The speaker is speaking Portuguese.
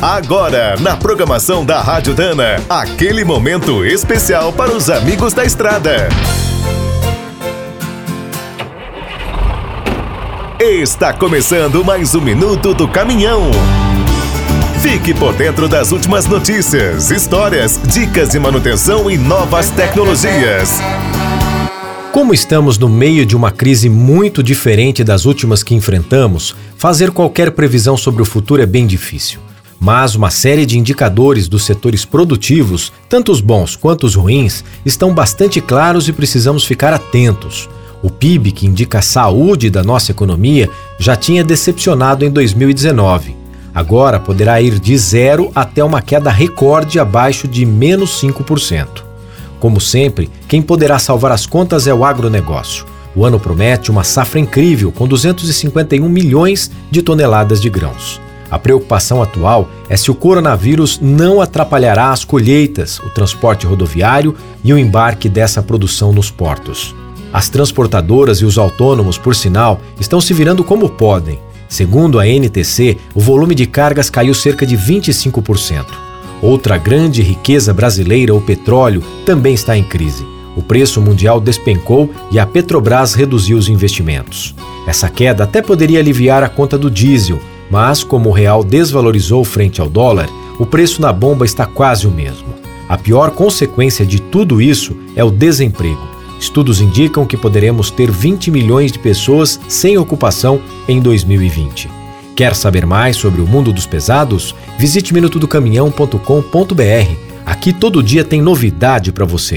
Agora, na programação da Rádio Dana, aquele momento especial para os amigos da estrada. Está começando mais um minuto do caminhão. Fique por dentro das últimas notícias, histórias, dicas de manutenção e novas tecnologias. Como estamos no meio de uma crise muito diferente das últimas que enfrentamos, fazer qualquer previsão sobre o futuro é bem difícil. Mas uma série de indicadores dos setores produtivos, tanto os bons quanto os ruins, estão bastante claros e precisamos ficar atentos. O PIB, que indica a saúde da nossa economia, já tinha decepcionado em 2019. Agora poderá ir de zero até uma queda recorde abaixo de menos 5%. Como sempre, quem poderá salvar as contas é o agronegócio. O ano promete uma safra incrível, com 251 milhões de toneladas de grãos. A preocupação atual é se o coronavírus não atrapalhará as colheitas, o transporte rodoviário e o embarque dessa produção nos portos. As transportadoras e os autônomos, por sinal, estão se virando como podem. Segundo a NTC, o volume de cargas caiu cerca de 25%. Outra grande riqueza brasileira, o petróleo, também está em crise. O preço mundial despencou e a Petrobras reduziu os investimentos. Essa queda até poderia aliviar a conta do diesel, mas como o real desvalorizou frente ao dólar, o preço na bomba está quase o mesmo. A pior consequência de tudo isso é o desemprego. Estudos indicam que poderemos ter 20 milhões de pessoas sem ocupação em 2020. Quer saber mais sobre o mundo dos pesados? Visite minutodocaminhão.com.br. Aqui todo dia tem novidade para você.